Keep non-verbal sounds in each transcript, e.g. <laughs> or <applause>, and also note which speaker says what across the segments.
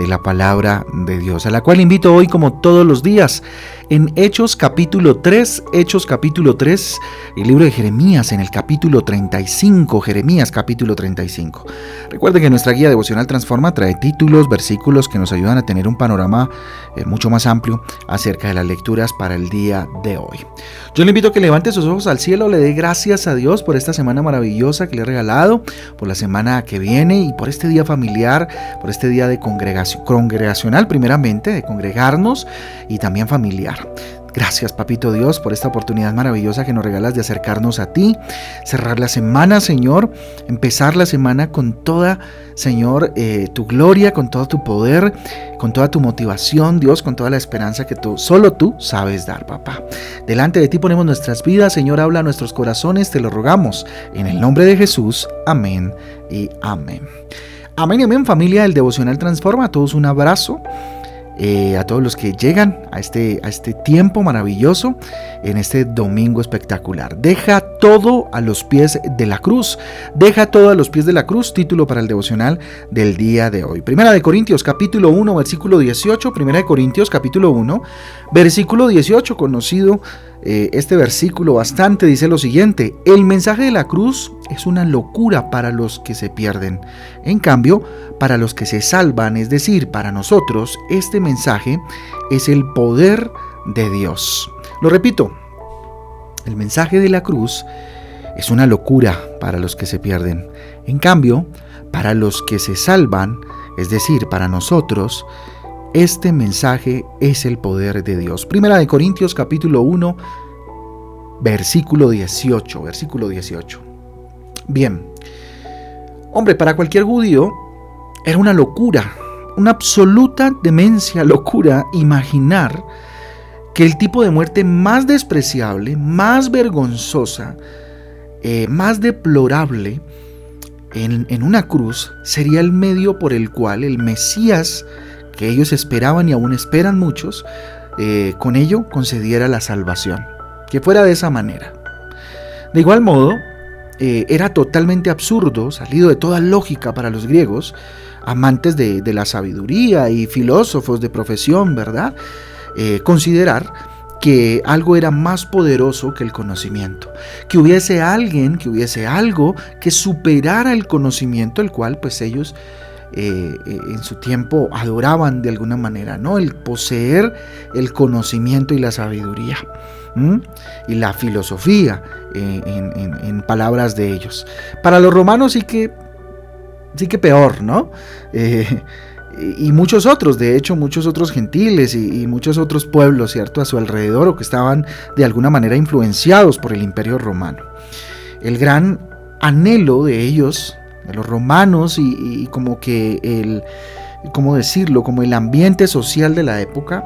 Speaker 1: de la palabra de Dios, a la cual invito hoy como todos los días en Hechos capítulo 3, Hechos capítulo 3, el libro de Jeremías en el capítulo 35, Jeremías capítulo 35. Recuerden que nuestra guía devocional Transforma trae títulos, versículos que nos ayudan a tener un panorama eh, mucho más amplio acerca de las lecturas para el día de hoy. Yo le invito a que levante sus ojos al cielo, le dé gracias a Dios por esta semana maravillosa que le he regalado, por la semana que viene y por este día familiar, por este día de congregación congregacional primeramente, de congregarnos y también familiar. Gracias, Papito Dios, por esta oportunidad maravillosa que nos regalas de acercarnos a ti, cerrar la semana, Señor, empezar la semana con toda, Señor, eh, tu gloria, con todo tu poder, con toda tu motivación, Dios, con toda la esperanza que tú, solo tú sabes dar, papá. Delante de ti ponemos nuestras vidas, Señor, habla nuestros corazones, te lo rogamos, en el nombre de Jesús, amén y amén. Amén, amén, familia del Devocional Transforma. A todos un abrazo. Eh, a todos los que llegan a este, a este tiempo maravilloso, en este domingo espectacular. Deja todo a los pies de la cruz. Deja todo a los pies de la cruz, título para el devocional del día de hoy. Primera de Corintios capítulo 1, versículo 18. Primera de Corintios capítulo 1, versículo 18, conocido eh, este versículo bastante, dice lo siguiente, el mensaje de la cruz es una locura para los que se pierden. En cambio, para los que se salvan, es decir, para nosotros, este mensaje es el poder de Dios. Lo repito, el mensaje de la cruz es una locura para los que se pierden. En cambio, para los que se salvan, es decir, para nosotros, este mensaje es el poder de Dios. Primera de Corintios capítulo 1, versículo 18, versículo 18. Bien. Hombre, para cualquier judío era una locura, una absoluta demencia, locura imaginar que el tipo de muerte más despreciable, más vergonzosa, eh, más deplorable en, en una cruz sería el medio por el cual el Mesías que ellos esperaban y aún esperan muchos, eh, con ello concediera la salvación. Que fuera de esa manera. De igual modo, eh, era totalmente absurdo, salido de toda lógica para los griegos, amantes de, la sabiduría y filósofos de profesión, ¿verdad? Eh, considerar que algo era más poderoso que el conocimiento, que hubiese alguien, que hubiese algo que superara el conocimiento, el cual pues ellos eh, eh, en su tiempo adoraban de alguna manera, ¿no? El poseer el conocimiento y la sabiduría y la filosofía eh, en, palabras de ellos. Para los romanos sí que, sí que peor, ¿no? y muchos otros, de hecho, muchos otros gentiles y, y, muchos otros pueblos, ¿cierto?, a su alrededor o que estaban de alguna manera influenciados por el imperio romano. El gran anhelo de ellos los romanos y, como que el, ¿cómo decirlo? Como el ambiente social de la época.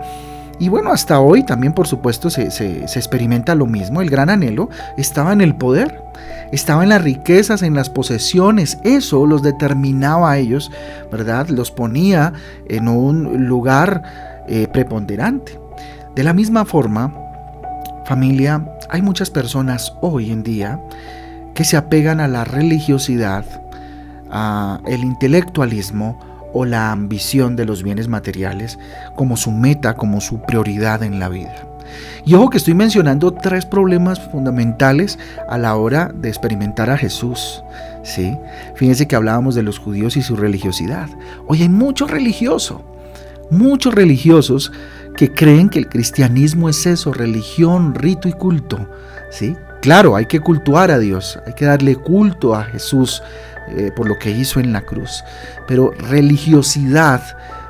Speaker 1: Y bueno, hasta hoy también por supuesto se, se, experimenta lo mismo. El gran anhelo estaba en el poder, estaba en las riquezas, en las posesiones. Eso los determinaba a ellos, ¿verdad? Los ponía en un lugar eh, preponderante. De la misma forma, familia, hay muchas personas hoy en día que se apegan a la religiosidad, el intelectualismo o la ambición de los bienes materiales como su meta, como su prioridad en la vida. Y ojo que estoy mencionando tres problemas fundamentales a la hora de experimentar a Jesús. ¿sí? Fíjense que hablábamos de los judíos y su religiosidad. Hoy hay mucho religioso, muchos religiosos que creen que el cristianismo es eso, religión, rito y culto. ¿sí? Claro, hay que cultuar a Dios, hay que darle culto a Jesús, eh, por lo que hizo en la cruz. Pero religiosidad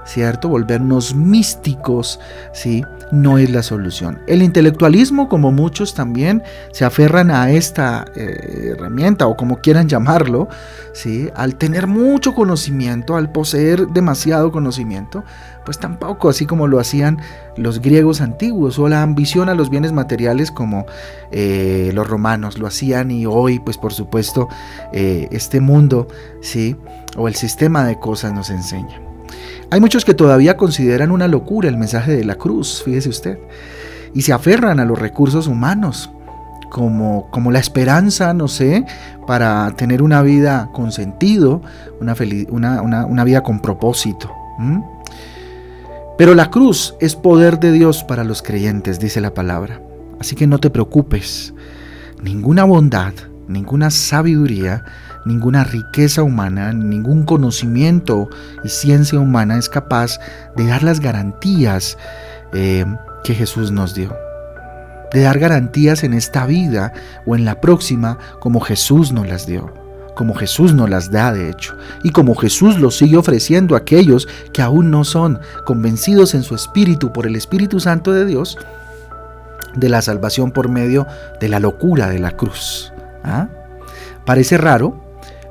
Speaker 1: ¿cierto? Volvernos místicos, ¿sí? No es la solución. El intelectualismo, como muchos también se aferran a esta eh, herramienta o como quieran llamarlo, ¿sí? Al tener mucho conocimiento, al poseer demasiado conocimiento, pues tampoco, así como lo hacían los griegos antiguos, o la ambición a los bienes materiales como eh, los romanos lo hacían y hoy, pues por supuesto, eh, este mundo, ¿sí? O el sistema de cosas nos enseña. Hay muchos que todavía consideran una locura el mensaje de la cruz, fíjese usted, y se aferran a los recursos humanos, como, como la esperanza, no sé, para tener una vida con sentido, una, una, vida con propósito. Pero la cruz es poder de Dios para los creyentes, dice la palabra. Así que no te preocupes. Ninguna bondad, ninguna sabiduría, ninguna riqueza humana, ningún conocimiento y ciencia humana es capaz de dar las garantías eh, que Jesús nos dio. De dar garantías en esta vida o en la próxima como Jesús nos las dio, como Jesús nos las da de hecho, y como Jesús lo sigue ofreciendo a aquellos que aún no son convencidos en su espíritu por el Espíritu Santo de Dios de la salvación por medio de la locura de la cruz. ¿Ah? Parece raro,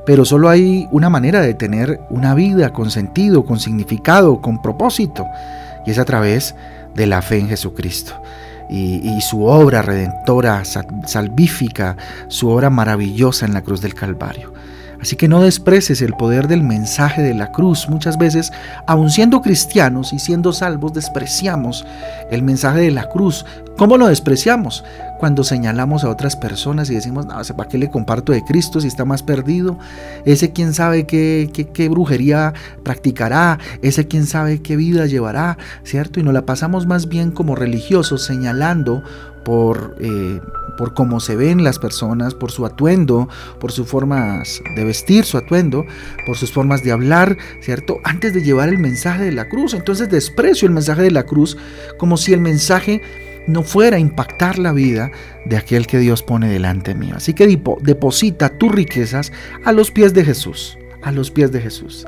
Speaker 1: pero solo hay una manera de tener una vida con sentido, con significado, con propósito, y es a través de la fe en Jesucristo. Y, su obra redentora, salvífica, su obra maravillosa en la cruz del Calvario. Así que no desprecies el poder del mensaje de la cruz. Muchas veces, aun siendo cristianos y siendo salvos, despreciamos el mensaje de la cruz. ¿Cómo lo despreciamos? Cuando señalamos a otras personas y decimos, no, ¿para qué le comparto de Cristo si está más perdido? Ese quién sabe qué, qué, brujería practicará, ese quién sabe qué vida llevará, ¿cierto? Y nos la pasamos más bien como religiosos señalando por, eh, por cómo se ven las personas, por su atuendo, por sus formas de vestir, su atuendo, por sus formas de hablar, ¿cierto? Antes de llevar el mensaje de la cruz. Entonces desprecio el mensaje de la cruz como si el mensaje no fuera a impactar la vida de aquel que Dios pone delante mío. Así que deposita tus riquezas a los pies de Jesús, a los pies de Jesús.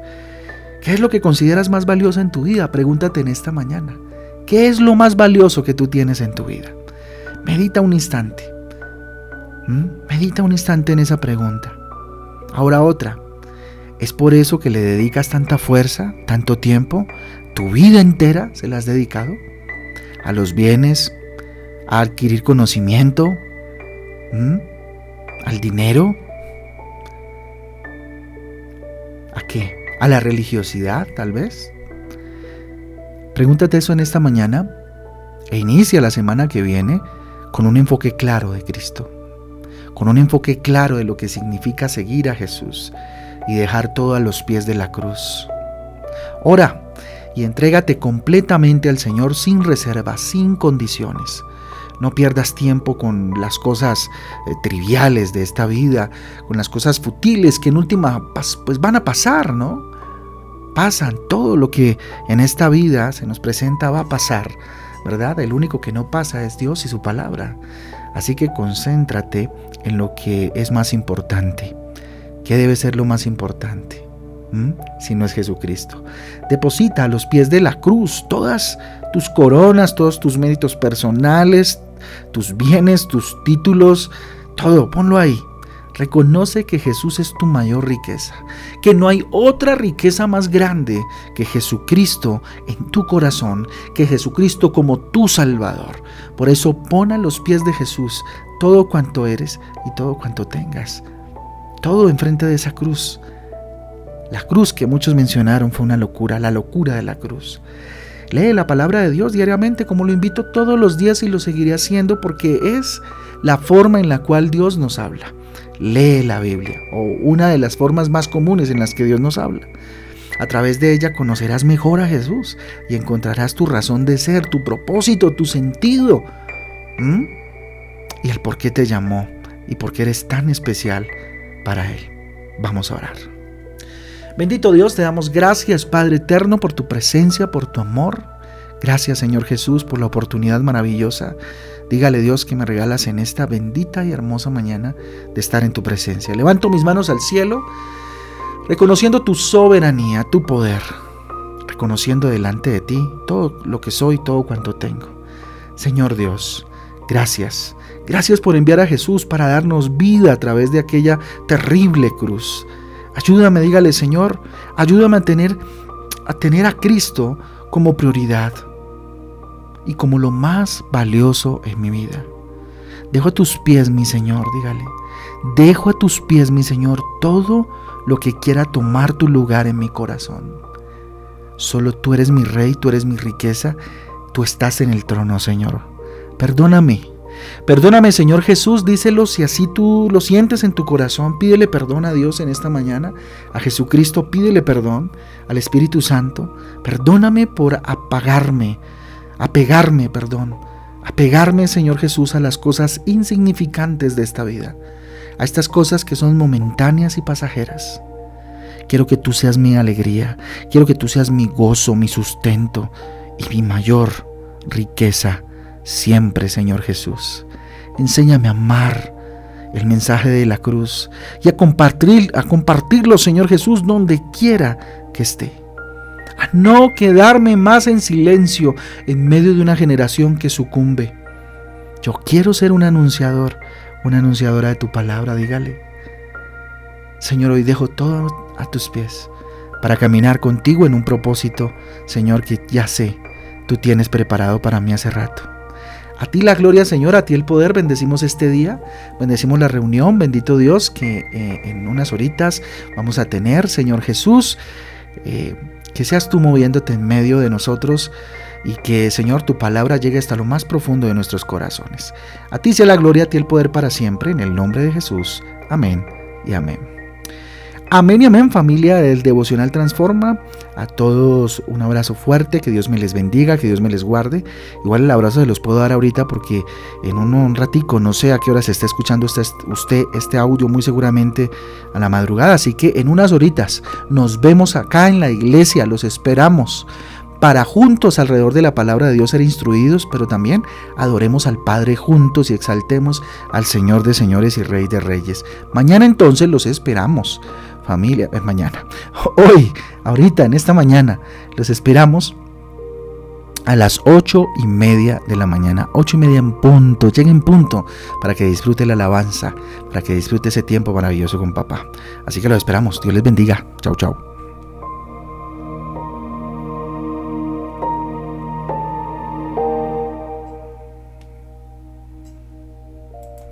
Speaker 1: ¿Qué es lo que consideras más valioso en tu vida? Pregúntate en esta mañana. ¿Qué es lo más valioso que tú tienes en tu vida? Medita un instante. ¿Mm? Medita un instante en esa pregunta. Ahora otra. ¿Es por eso que le dedicas tanta fuerza, tanto tiempo? ¿Tu vida entera se la has dedicado? ¿A los bienes? ¿A adquirir conocimiento? ¿Al dinero? ¿A qué? ¿A la religiosidad tal vez? Pregúntate eso en esta mañana e inicia la semana que viene con un enfoque claro de Cristo, con un enfoque claro de lo que significa seguir a Jesús y dejar todo a los pies de la cruz. Ora y entrégate completamente al Señor sin reservas, sin condiciones. No pierdas tiempo con las cosas eh, triviales de esta vida, con las cosas futiles que en última pues van a pasar, ¿no? Pasan, todo lo que en esta vida se nos presenta va a pasar. ¿verdad? El único que no pasa es Dios y su palabra. Así que concéntrate en lo que es más importante. ¿Qué debe ser lo más importante? ¿Mm? Si no es Jesucristo. Deposita a los pies de la cruz todas tus coronas, todos tus méritos personales, tus bienes, tus títulos, todo, ponlo ahí. Reconoce que Jesús es tu mayor riqueza, que no hay otra riqueza más grande que Jesucristo en tu corazón, que Jesucristo como tu Salvador. Por eso pon a los pies de Jesús todo cuanto eres y todo cuanto tengas. Todo enfrente de esa cruz. La cruz que muchos mencionaron fue una locura, la locura de la cruz. Lee la palabra de Dios diariamente como lo invito todos los días y lo seguiré haciendo porque es la forma en la cual Dios nos habla lee la Biblia, o una de las formas más comunes en las que Dios nos habla. A través de ella conocerás mejor a Jesús y encontrarás tu razón de ser, tu propósito, tu sentido. Y el por qué te llamó y por qué eres tan especial para Él. Vamos a orar. Bendito Dios, te damos gracias Padre Eterno por tu presencia, por tu amor. Gracias Señor Jesús por la oportunidad maravillosa Dígale Dios que me regalas en esta bendita y hermosa mañana de estar en tu presencia. Levanto mis manos al cielo, reconociendo tu soberanía, tu poder, reconociendo delante de ti todo lo que soy, todo cuanto tengo. Señor Dios, gracias. Gracias por enviar a Jesús para darnos vida a través de aquella terrible cruz. Ayúdame, dígale Señor, ayúdame a tener a tener a Cristo como prioridad y como lo más valioso en mi vida. Dejo a tus pies, mi Señor, dígale. Dejo a tus pies, mi Señor, todo lo que quiera tomar tu lugar en mi corazón. Solo tú eres mi rey, tú eres mi riqueza, tú estás en el trono, Señor. Perdóname. Perdóname, Señor Jesús, díselo si así tú lo sientes en tu corazón. Pídele perdón a Dios en esta mañana, a Jesucristo, pídele perdón, al Espíritu Santo. Perdóname por apagarme, apegarme, perdón, apegarme, Señor Jesús, a las cosas insignificantes de esta vida, a estas cosas que son momentáneas y pasajeras. Quiero que tú seas mi alegría, quiero que tú seas mi gozo, mi sustento y mi mayor riqueza siempre, Señor Jesús. Enséñame a amar el mensaje de la cruz y a compartir, a compartirlo, Señor Jesús, donde quiera que esté a no quedarme más en silencio en medio de una generación que sucumbe. Yo quiero ser un anunciador, una anunciadora de tu palabra, dígale. Señor, hoy dejo todo a tus pies para caminar contigo en un propósito, Señor, que ya sé, tú tienes preparado para mí hace rato. A ti la gloria, Señor, a ti el poder. Bendecimos este día, bendecimos la reunión. Bendito Dios que eh, en unas horitas vamos a tener, Señor Jesús. Eh, que seas tú moviéndote en medio de nosotros y que, Señor, tu palabra llegue hasta lo más profundo de nuestros corazones. A ti sea la gloria, a ti el poder para siempre, en el nombre de Jesús. Amén y amén. Amén y amén familia del Devocional Transforma. A todos un abrazo fuerte, que Dios me les bendiga, que Dios me les guarde. Igual el abrazo se los puedo dar ahorita porque en un, ratico, no sé a qué hora se está escuchando usted, usted este audio, muy seguramente a la madrugada. Así que en unas horitas nos vemos acá en la iglesia, los esperamos para juntos alrededor de la palabra de Dios ser instruidos, pero también adoremos al Padre juntos y exaltemos al Señor de señores y Rey de reyes. Mañana entonces los esperamos familia, es mañana. <laughs> Hoy, ahorita, en esta mañana, los esperamos a las ocho y media de la mañana, ocho y media en punto, lleguen en punto para que disfrute la alabanza, para que disfrute ese tiempo maravilloso con papá. Así que los esperamos, Dios les bendiga, chao chao.